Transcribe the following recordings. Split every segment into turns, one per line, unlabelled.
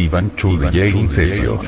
Iván Churrillé Incesio.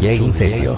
DJ Incesio.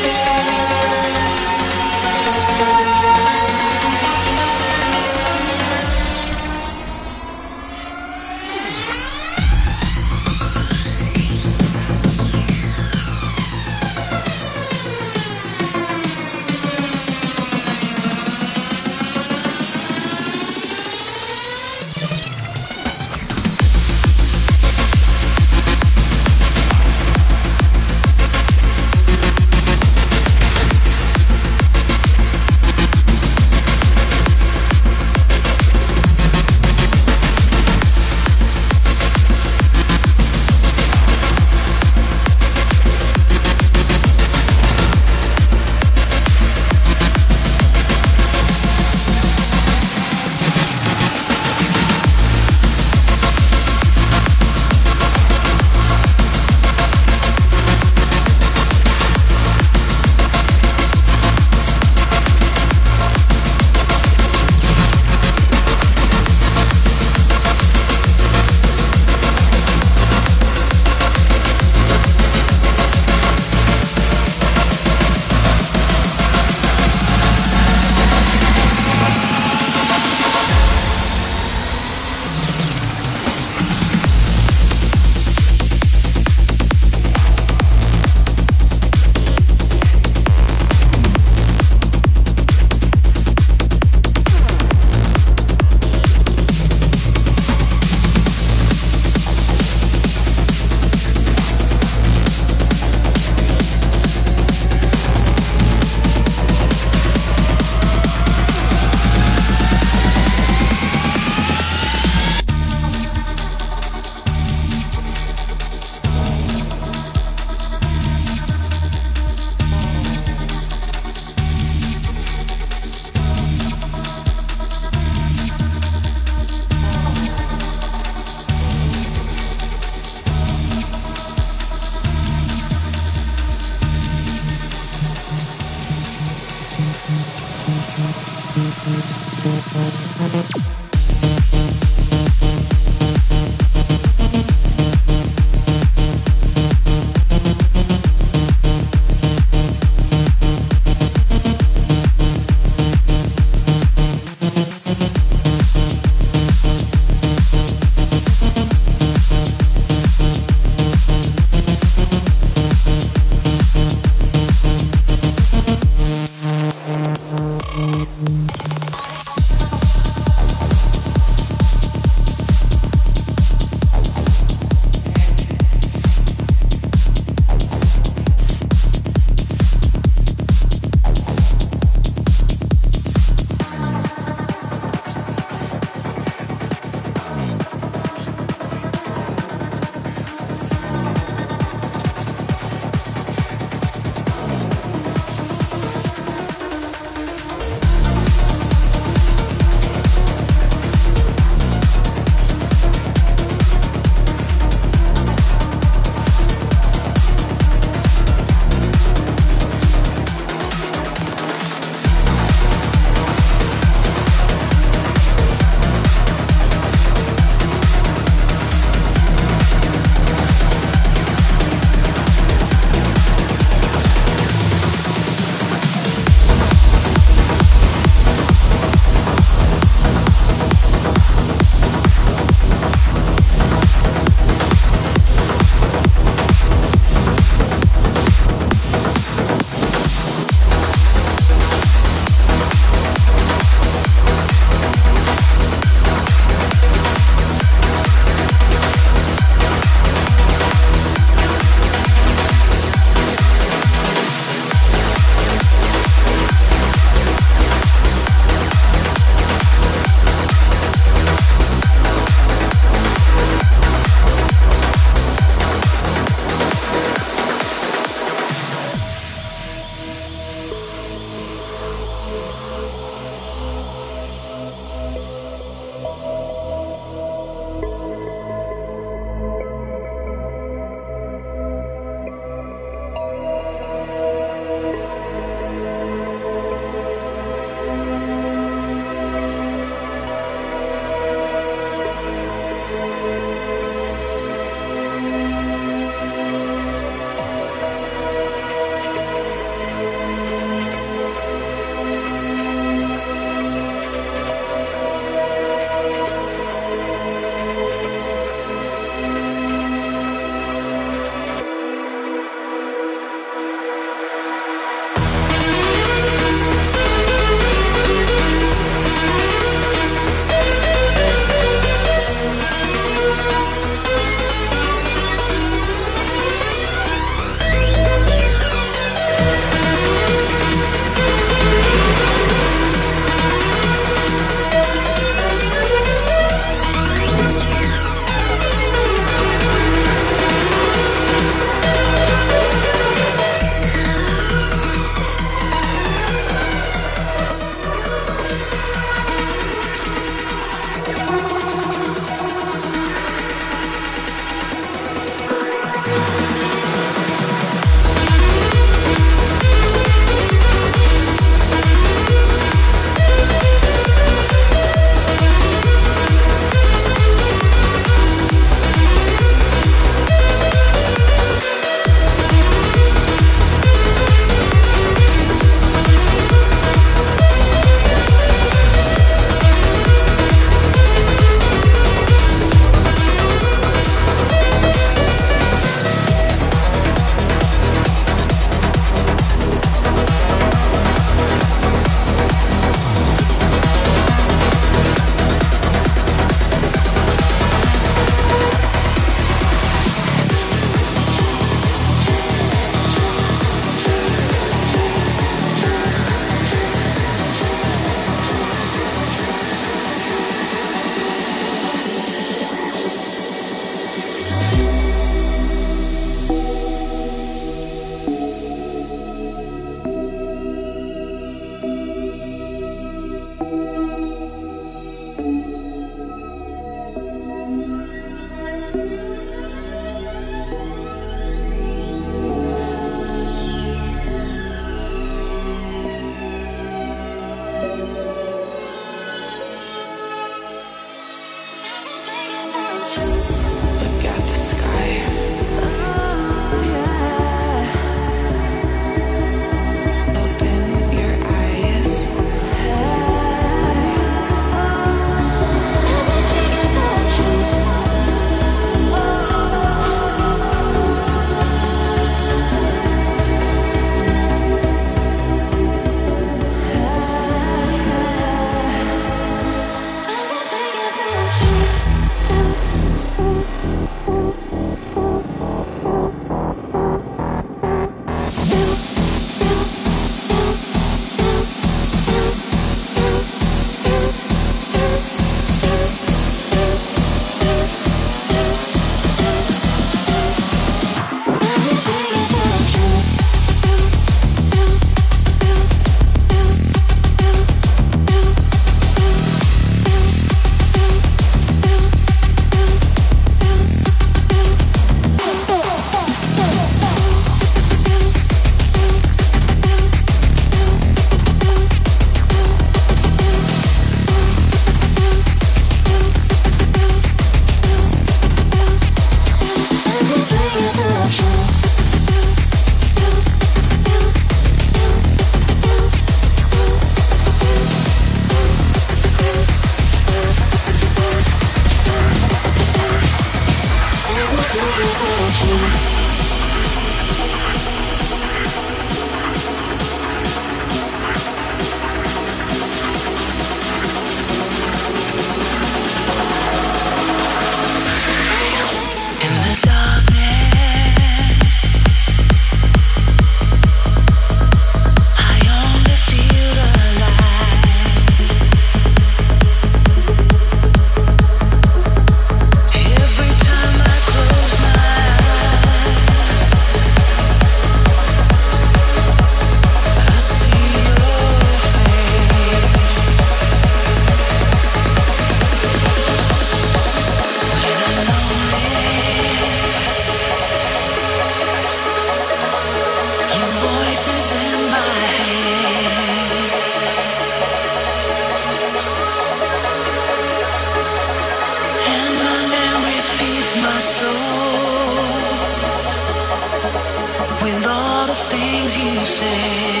say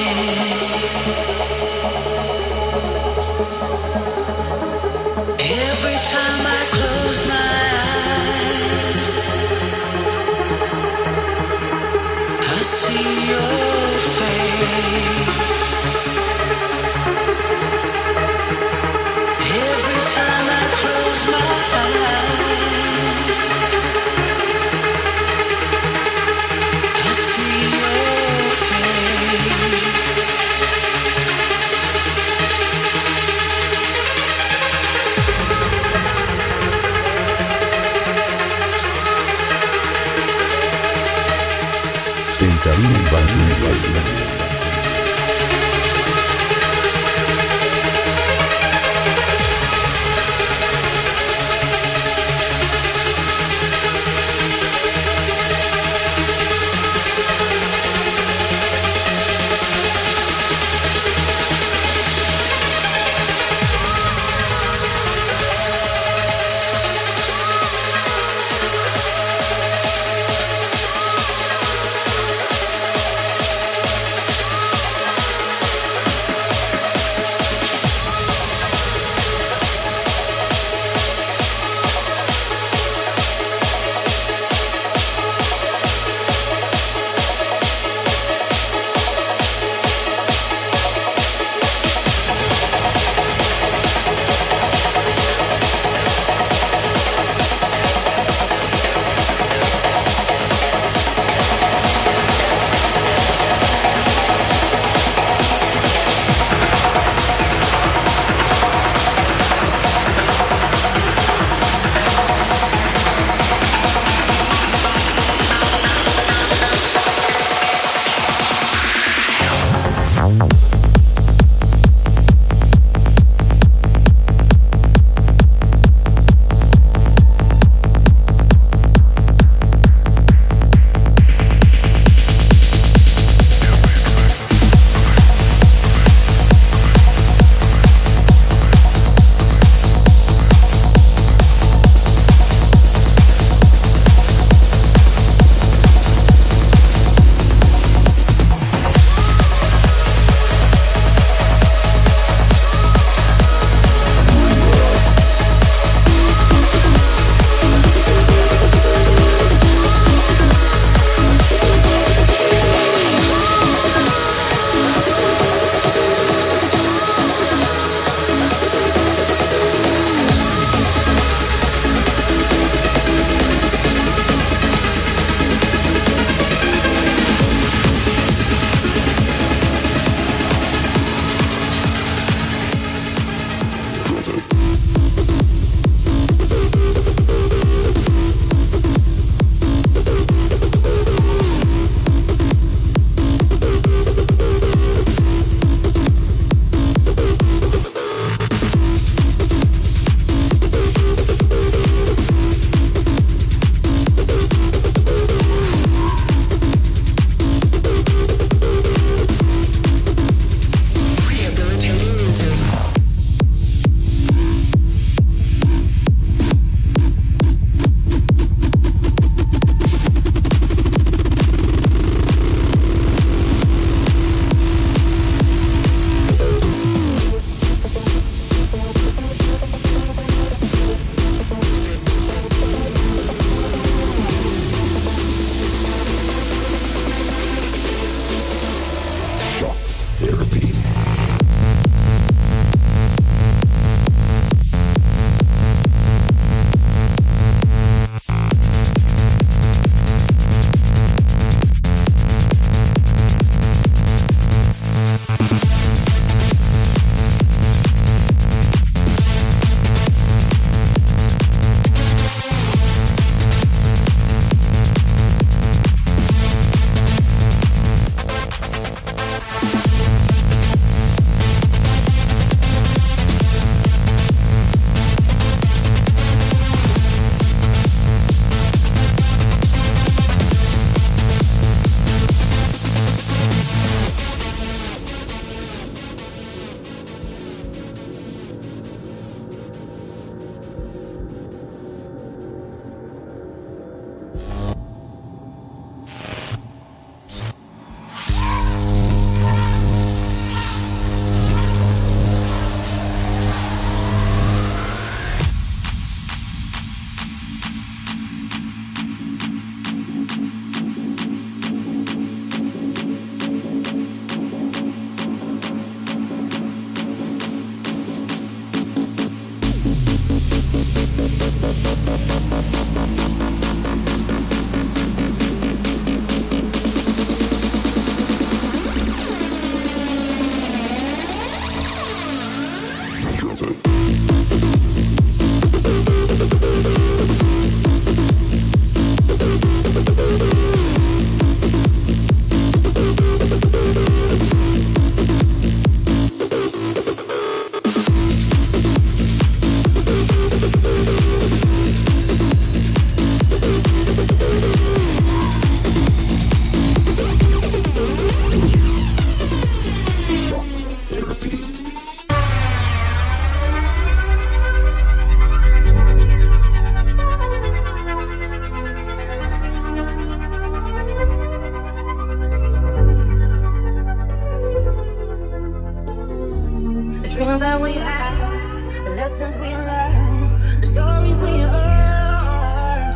dreams that we have, the lessons we learn, the stories we earn.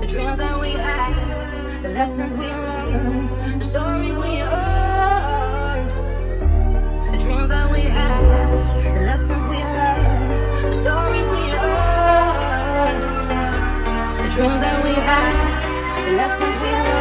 The dreams that we have, the lessons we learn, the stories we heard. The dreams that we had, the lessons we learn, the stories we heard. The dreams that we had, the lessons we learned.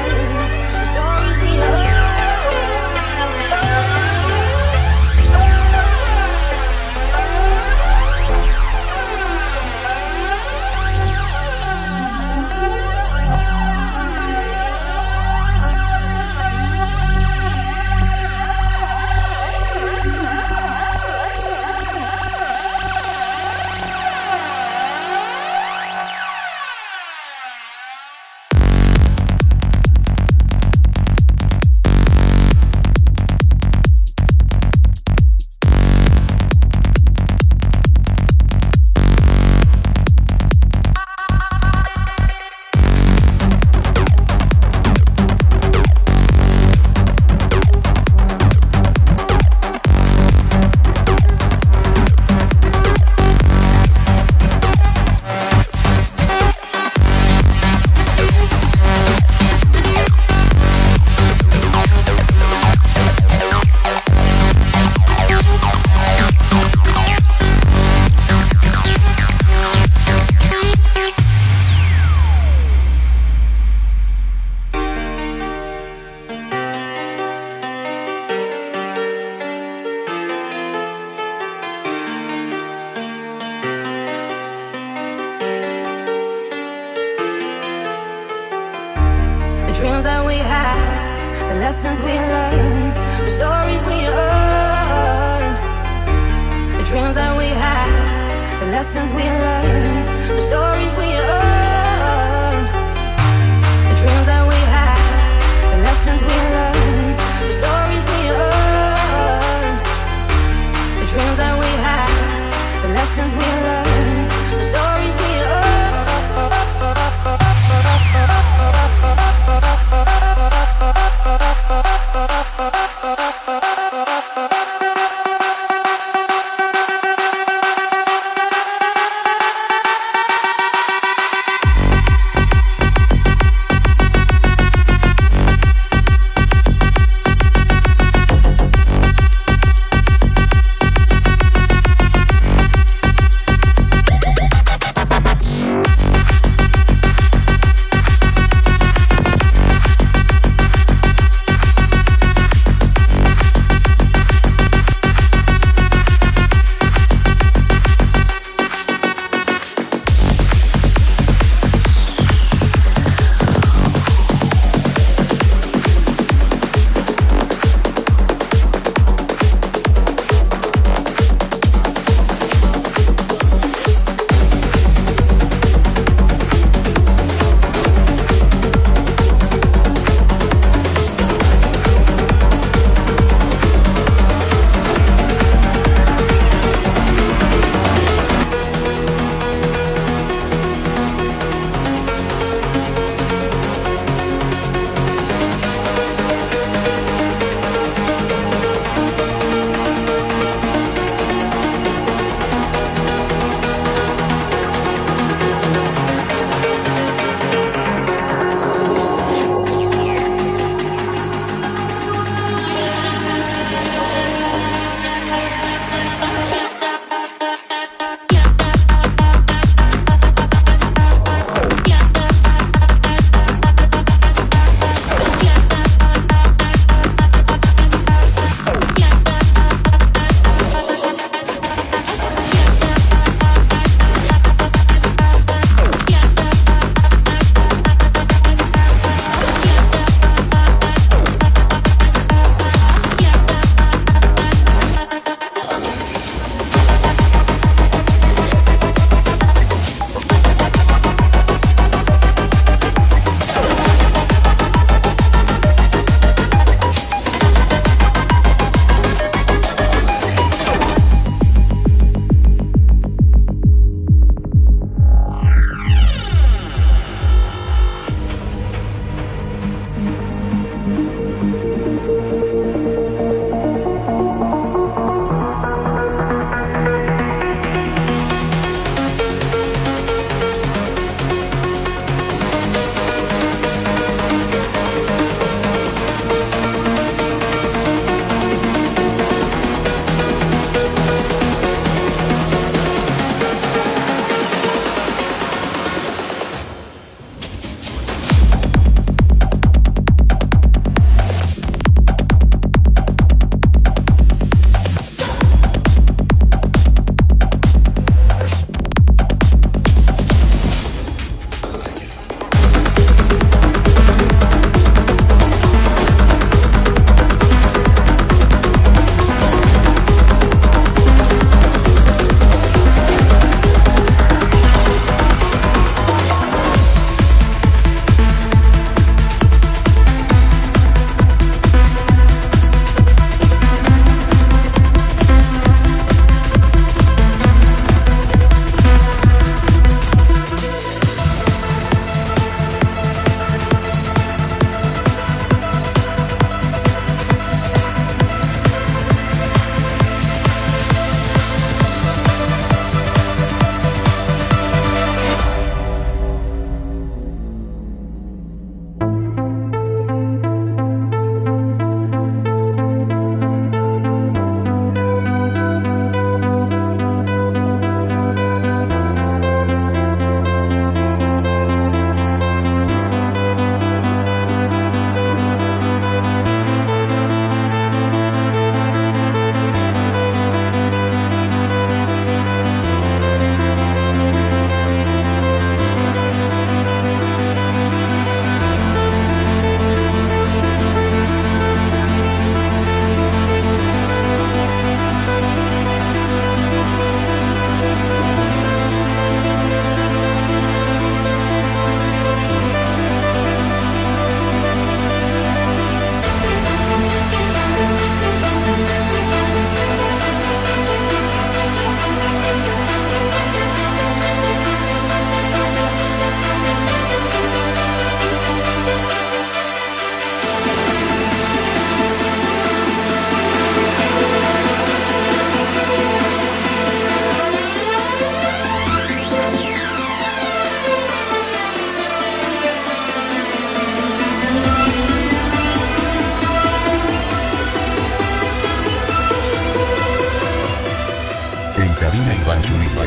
cabina Iván Zurita.